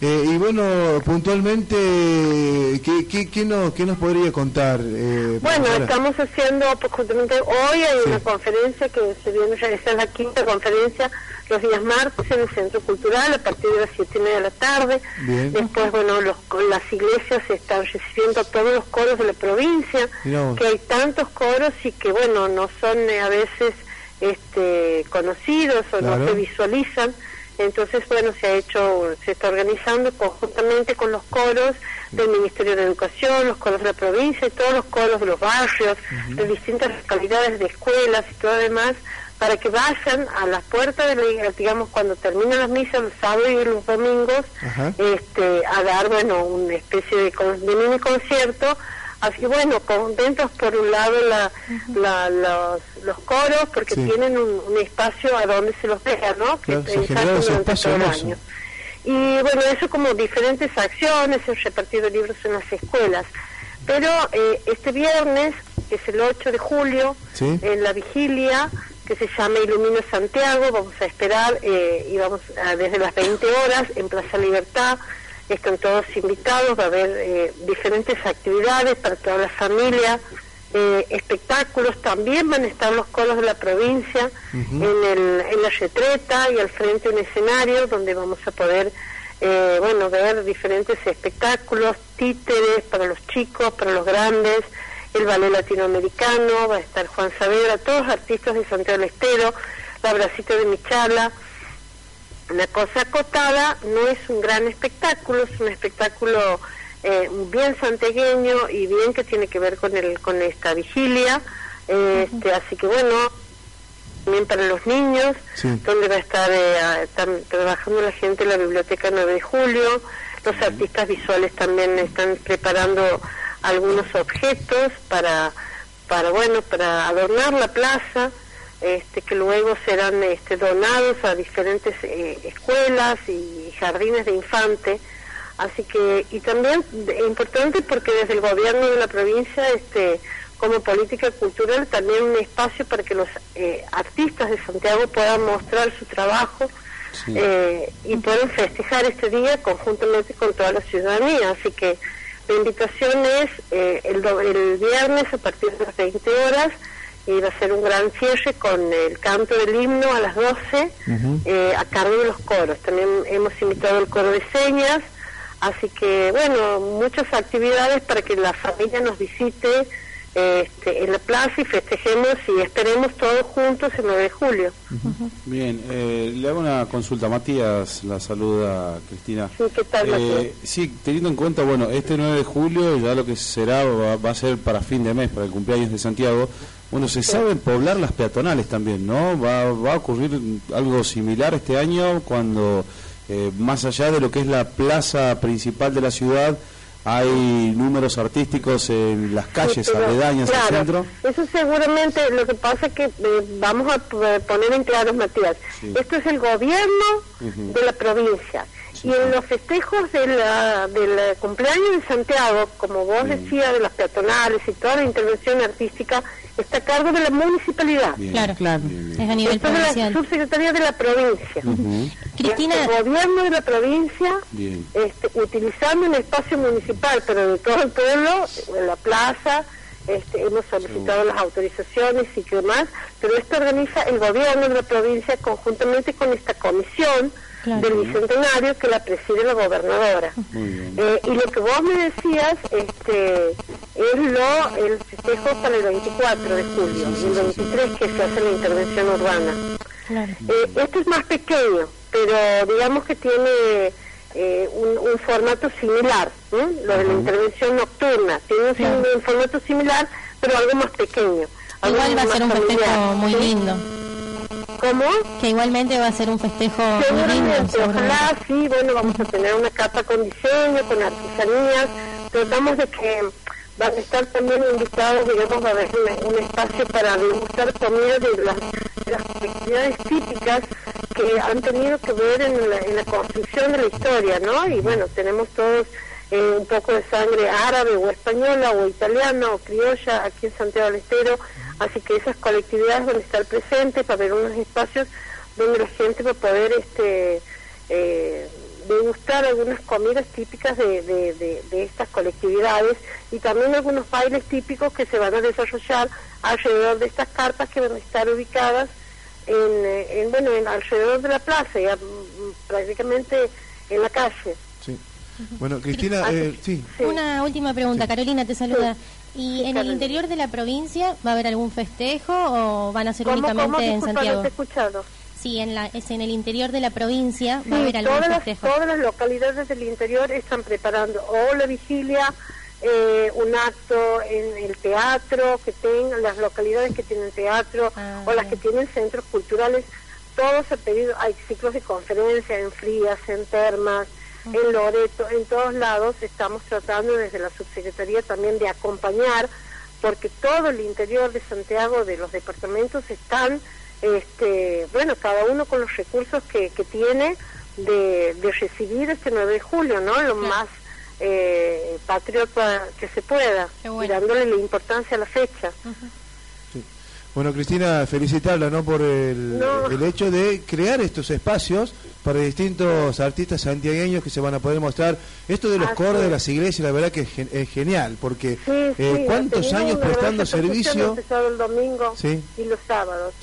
eh, y bueno, puntualmente, ¿qué, qué, qué, nos, qué nos podría contar? Eh, bueno, estamos haciendo, pues, justamente hoy hay una conferencia que se viene a realizar, la quinta conferencia, los días martes en el Centro Cultural a partir de las siete y media de la tarde. Después, bueno, los, las iglesias están recibiendo todos los coros de la provincia, que hay tantos coros y que, bueno, no son eh, a veces este, conocidos o no se visualizan. Entonces, bueno, se ha hecho, se está organizando conjuntamente con los coros del Ministerio de Educación, los coros de la provincia y todos los coros de los barrios, de distintas localidades de escuelas y todo demás, para que vayan a las puertas de la iglesia, digamos, cuando terminan las misas los sábados y los domingos, este, a dar, bueno, una especie de, de mini concierto Así bueno, contentos por un lado la, la, los, los, coros porque tienen un, espacio a donde se los deja, ¿no? que durante todo el año. Y bueno, eso como diferentes acciones, he repartido libros en las escuelas. Pero eh, este viernes, que es el 8 de julio, en la vigilia, que se llama Ilumino Santiago, vamos a esperar eh, y vamos a, desde las 20 horas en Plaza Libertad están todos invitados, va a haber eh, diferentes actividades para toda la familia, eh, espectáculos, también van a estar los coros de la provincia en, el, en la retreta y al frente un escenario donde vamos a poder eh, bueno ver diferentes espectáculos, títeres para los chicos, para los grandes, el ballet latinoamericano, va a estar Juan Saavedra, todos artistas de Santiago del Estero, la Bracita de Michala, una cosa acotada no es un gran espectáculo, es un espectáculo eh, bien santegueño y bien que tiene que ver con el con esta vigilia. este, así que bueno, también para los niños, donde va a estar eh, trabajando la gente en la Biblioteca 9 de Julio. Los artistas visuales también están preparando algunos objetos para, para bueno, para adornar la plaza este, que luego serán este, donados a diferentes eh, escuelas y jardines de infante. Así que, y también importante porque desde el gobierno de la provincia, este, como política cultural, también un espacio para que los eh, artistas de Santiago puedan mostrar su trabajo eh, y puedan festejar este día conjuntamente con toda la ciudadanía. Así que la invitación es el, el viernes a partir de las 20 horas y va a ser un gran cierre con el canto del himno a las 12 eh, a cargo de los coros. También hemos invitado el coro de señas, así que bueno, muchas actividades para que la familia nos visite este, en la plaza y festejemos y esperemos todos juntos el 9 de julio. Bien, eh, le hago una consulta. Matías la saluda, Cristina. Sí, ¿qué tal, eh, Sí, teniendo en cuenta, bueno, este 9 de julio ya lo que será va, va, a ser para fin de mes, para el cumpleaños de Santiago. Bueno, se sabe poblar las peatonales también, ¿no? Va, va a ocurrir algo similar este año cuando, eh, más allá de lo que es la plaza principal de la ciudad, hay números artísticos en las calles aledañas al centro. Eso seguramente, lo que pasa es que eh, vamos a poner en claro, Matías, esto es el gobierno de la provincia. Y en los festejos de del cumpleaños de Santiago, como vos decías, de las peatonales y toda la intervención artística, está a cargo de la municipalidad. claro, claro. Es a nivel provincial. de la subsecretaría de la provincia. Cristina. El gobierno de la provincia, este, utilizando un espacio municipal, pero de todo el pueblo, en la plaza, este, hemos solicitado las autorizaciones y qué más, pero esto organiza el gobierno de la provincia conjuntamente con esta comisión del Bicentenario que la preside la gobernadora. Eh, y lo que vos me decías este, es lo el festejo para el 24 de julio el 23 que se hace la intervención urbana. Eh, esto es más pequeño, pero digamos que tiene eh, un, formato similar, lo de la intervención nocturna, tiene un, formato similar, pero algo más pequeño. Igual va a ser un festejo muy lindo. ¿Cómo? Que igualmente va a ser un festejo Seguramente, ojalá sí, bueno, vamos a tener una carta con diseño, con artesanías, tratamos de que van a estar también invitados, digamos, a haber un, espacio para degustar comida de las, actividades típicas que han tenido que ver en la, en la construcción de la historia, ¿no? Y bueno, tenemos todos eh, un poco de sangre árabe o española o italiana o criolla aquí en Santiago del Estero, así que esas colectividades van a estar presentes para ver unos espacios donde la gente va a poder este eh, degustar algunas comidas típicas de, estas colectividades y también algunos bailes típicos que se van a desarrollar alrededor de estas carpas que van a estar ubicadas en, eh, en bueno en alrededor de la plaza ya mm, prácticamente en la calle bueno Cristina eh, sí. una última pregunta Carolina te saluda ¿Y en el interior de la provincia va a haber algún festejo o van a ser únicamente en Santiago? he escuchado. Sí, en, la, es en el interior de la provincia va a haber algún todas festejo. Las, todas las localidades del interior están preparando o la vigilia, eh, un acto en el teatro, que tengan las localidades que tienen teatro ah, o las que tienen centros culturales, todos han pedido, hay ciclos de conferencia en Frías, en Termas, en Loreto, en todos lados estamos tratando desde la subsecretaría también de acompañar, porque todo el interior de Santiago, de los departamentos, están, este, bueno, cada uno con los recursos que, que tiene de, de recibir este 9 de julio, ¿no? Lo más eh, patriota que se pueda, dándole la importancia a la fecha. Bueno, Cristina, felicitarla ¿no? por el, el, hecho de crear estos espacios para distintos artistas santiagueños que se van a poder mostrar. Esto de los coros de las iglesias, la verdad que es, genial, porque eh, cuántos años prestando servicio. El domingo y los sábados.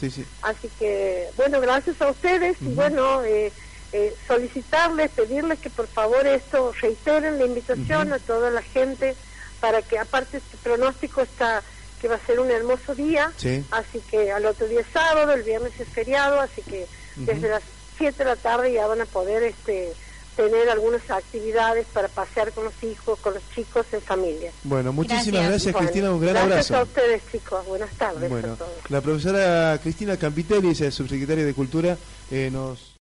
Así que, bueno, gracias a ustedes y bueno, eh, eh, solicitarles, pedirles que por favor esto reiteren la invitación a toda la gente para que aparte este pronóstico está que va a ser un hermoso día, así que al otro día es sábado, el viernes es feriado, así que desde las 7 de la tarde ya van a poder este tener algunas actividades para pasear con los hijos, con los chicos en familia. Bueno, muchísimas gracias, Cristina, un gran abrazo. Gracias a ustedes chicos, buenas tardes. Bueno, la profesora Cristina Campitelli, subsecretaria de Cultura, eh, nos